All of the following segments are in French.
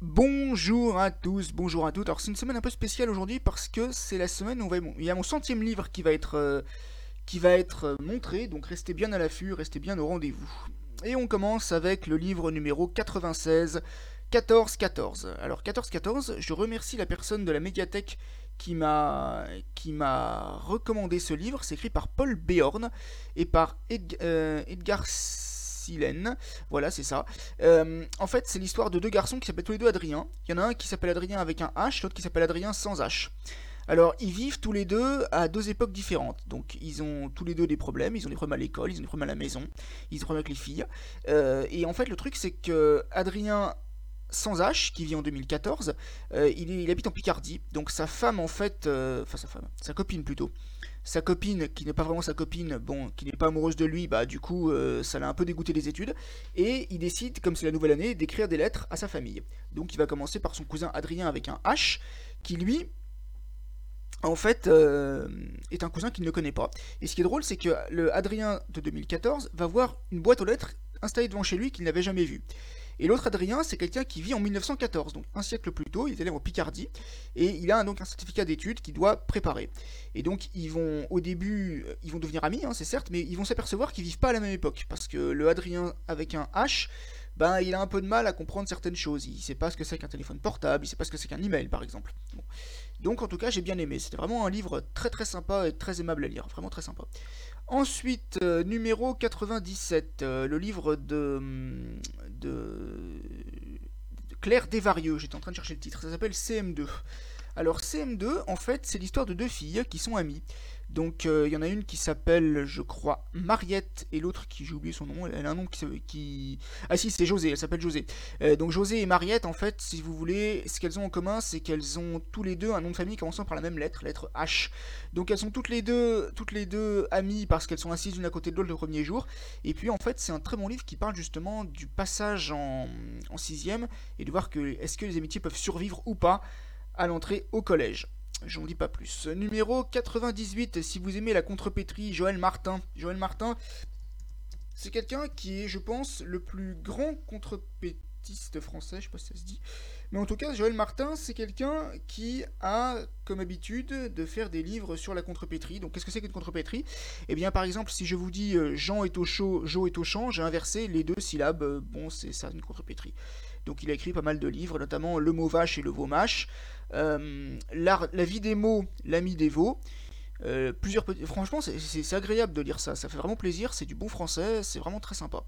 Bonjour à tous, bonjour à toutes. Alors c'est une semaine un peu spéciale aujourd'hui parce que c'est la semaine où il y a mon centième livre qui va être, euh, euh, montré, donc restez bien à l'affût, restez bien au rendez-vous. Et on commence avec le livre numéro 96, 14-14. Alors 14-14, je remercie la personne de la médiathèque qui m'a qui m'a recommandé ce livre. C'est écrit par Paul Béorn et par euh, Edgar Voilà, c'est ça. Euh, en fait, c'est l'histoire de deux garçons qui s'appellent tous les deux Adrien. Il y en a un qui s'appelle Adrien avec un H, l'autre qui s'appelle Adrien sans H. Alors, ils vivent tous les deux à deux époques différentes. Donc, ils ont tous les deux des problèmes. Ils ont des problèmes à l'école, ils ont des problèmes à la maison, ils ont des problèmes avec les filles. Euh, et en fait, le truc, c'est que Adrien sans H, qui vit en 2014, euh, il, habite en Picardie. Donc, sa femme, en fait, enfin, sa femme, sa copine plutôt, sa copine, qui n'est pas vraiment sa copine, bon, qui n'est pas amoureuse de lui, bah du coup, euh, ça l'a un peu dégoûté des études. Et il décide, comme c'est la nouvelle année, d'écrire des lettres à sa famille. Donc il va commencer par son cousin Adrien avec un H, qui lui, en fait, euh, est un cousin qu'il ne connaît pas. Et ce qui est drôle, c'est que le Adrien de 2014 va voir une boîte aux lettres installée devant chez lui qu'il n'avait jamais vue. Et l'autre Adrien, c'est quelqu'un qui vit en 1914, donc un siècle plus tôt, il est élève en Picardie, et il a donc un certificat d'études qu'il doit préparer. Et donc ils vont au début, euh, ils vont devenir amis, hein, c'est certes, mais ils vont s'apercevoir qu'ils vivent pas à la même époque, parce que le Adrien avec un H, ben il a un peu de mal à comprendre certaines choses. Il sait pas ce que c'est qu'un téléphone portable, il sait pas ce que c'est qu'un email par exemple. Donc en tout cas j'ai bien aimé, c'était vraiment un livre très très sympa et très aimable à lire, vraiment très sympa. Ensuite, euh, numéro 97, euh, le livre de, de, Claire Desvarieux. J'étais en train de chercher le titre. Ça s'appelle CM2. Alors CM2, en fait, c'est l'histoire de deux filles qui sont amies. Donc euh, il y en a une qui s'appelle, je crois, Mariette, et l'autre qui j'ai oublié son nom. Elle a un nom qui, ah si, c'est José. Elle s'appelle José. Euh, donc José et Mariette, en fait, si vous voulez, ce qu'elles ont en commun, c'est qu'elles ont tous les deux un nom de famille commençant par la même lettre, lettre H. Donc elles sont toutes les deux, toutes les deux amies parce qu'elles sont assises l'une à côté de l'autre le premier jour. Et puis en fait, c'est un très bon livre qui parle justement du passage en, en sixième et de voir que est-ce que les amitiés peuvent survivre ou pas à l'entrée au collège. J'en dis pas plus. Numéro 98, si vous aimez la contrepétrie, Joël Martin. Joël Martin, c'est quelqu'un qui est, je pense, le plus grand contrepétiste français, je sais pas si ça se dit. Mais en tout cas, Joël Martin, c'est quelqu'un qui a comme habitude de faire des livres sur la contrepétrie. Donc, qu'est-ce que c'est qu'une contrepétrie? Eh bien, par exemple, si je vous dis euh, Jean est au chaud, Jo est au champ, j'ai inversé les deux syllabes. Euh, bon, c'est ça, une contrepétrie. Donc, il a écrit pas mal de livres, notamment Le mot vache et Le veau mâche. Euh, la vie des mots, l'ami des veaux. Euh, plusieurs Franchement, c'est agréable de lire ça. Ça fait vraiment plaisir. C'est du bon français. C'est vraiment très sympa.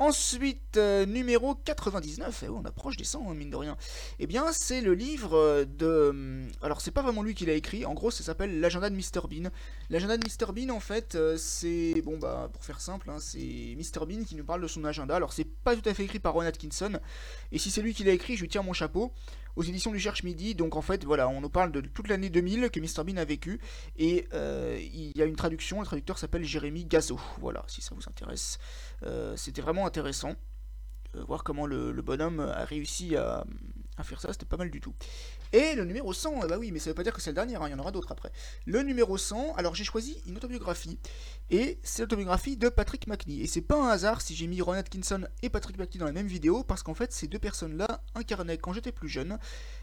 Ensuite, euh, numéro 99, et on approche des 100, hein, mine de rien. Eh bien, c'est le livre de... Hum, alors, c'est pas vraiment lui qui l'a écrit, en gros, ça s'appelle L'agenda de Mr Bean. L'agenda de Mr Bean, en fait, c'est... Bon, bah, pour faire simple, hein, c'est Mr Bean qui nous parle de son agenda. Alors, c'est pas tout à fait écrit par Ron Atkinson, et si c'est lui qui l'a écrit, je lui tire mon chapeau aux éditions du Cherche Midi. Donc en fait, voilà, on nous parle de toute l'année 2000 que Mr Bean a vécu. Et euh, il y a une traduction, le traducteur s'appelle Jérémy Gazo. Voilà, si ça vous intéresse. Euh, c'était vraiment intéressant. Euh, voir comment le, bonhomme a réussi à, à faire ça, c'était pas mal du tout. Et le numéro 100, bah oui, mais ça veut pas dire que c'est le dernier, hein, il y en aura d'autres après. Le numéro 100, alors j'ai choisi une autobiographie, et c'est l'autobiographie de Patrick McNee. Et c'est pas un hasard si j'ai mis Ron Atkinson et Patrick McNee dans la même vidéo, parce qu'en fait, ces deux personnes-là incarnaient, quand j'étais plus jeune,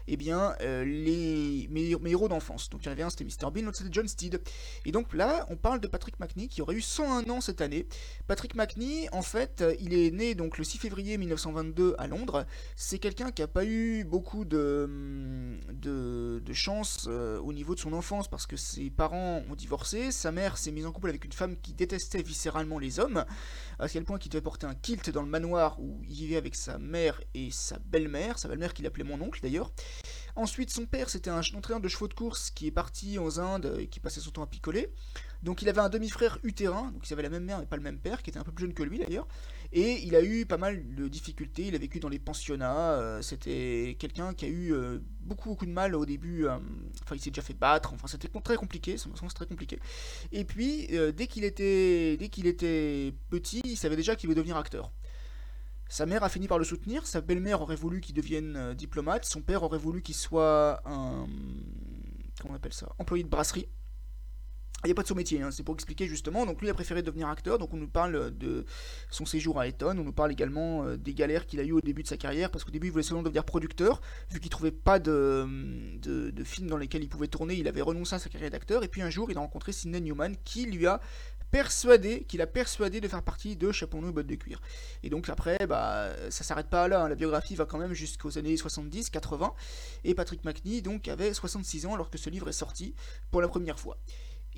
eh bien, euh, les, mes, héros d'enfance. Donc il y en avait un, c'était Mr. Bean, l'autre c'était John Steed. Et donc là, on parle de Patrick McNee, qui aurait eu 101 ans cette année. Patrick McNee, en fait, il est né donc le 6 février 1922 à Londres. C'est quelqu'un qui a pas eu beaucoup de hum, de, chance euh, au niveau de son enfance parce que ses parents ont divorcé, sa mère s'est mise en couple avec une femme qui détestait viscéralement les hommes, à quel point qu'il devait porter un kilt dans le manoir où il vivait avec sa mère et sa belle-mère, sa belle-mère qu'il appelait mon oncle d'ailleurs. Ensuite, son père, c'était un entraîneur de chevaux de course qui est parti aux Indes et qui passait son temps à picoler. Donc il avait un demi-frère utérin, donc il avait la même mère mais pas le même père, qui était un peu plus jeune que lui d'ailleurs. Et il a eu pas mal de difficultés, il a vécu dans les pensionnats, euh, c'était quelqu'un qui a eu euh, beaucoup beaucoup de mal au début, euh, enfin il s'est déjà fait battre, enfin c'était très compliqué, sens très compliqué. Et puis dès qu'il était, dès était petit, il savait déjà qu'il voulait devenir acteur. Sa mère a fini par le soutenir, sa belle-mère aurait voulu qu'il devienne diplomate, son père aurait voulu qu'il soit un... comment on appelle ça Employé de brasserie. il n'y a pas de sous-métier, hein, c'est pour expliquer justement. Donc lui a préféré devenir acteur, donc on nous parle de son séjour à Eton, on nous parle également euh, des galères qu'il a eu au début de sa carrière, parce qu'au début il voulait seulement devenir producteur, vu qu'il trouvait pas de, de, films dans lesquels il pouvait tourner, il avait renoncé à sa carrière d'acteur, et puis un jour il a rencontré Sidney Newman qui lui a persuadé, qu'il a persuadé de faire partie de Chapeau et bottes de cuir. Et donc après, bah, ça s'arrête pas là, hein. la biographie va quand même jusqu'aux années 70, 80, et Patrick McNee donc avait 66 ans alors que ce livre est sorti pour la première fois.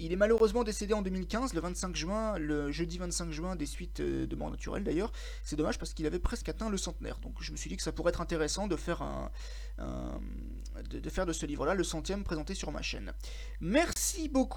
Il est malheureusement décédé en 2015, le 25 juin, le jeudi 25 juin, des suites euh, de mort naturelle d'ailleurs. C'est dommage parce qu'il avait presque atteint le centenaire. Donc je me suis dit que ça pourrait être intéressant de faire de faire de ce livre-là le centième présenté sur ma chaîne. Merci beaucoup.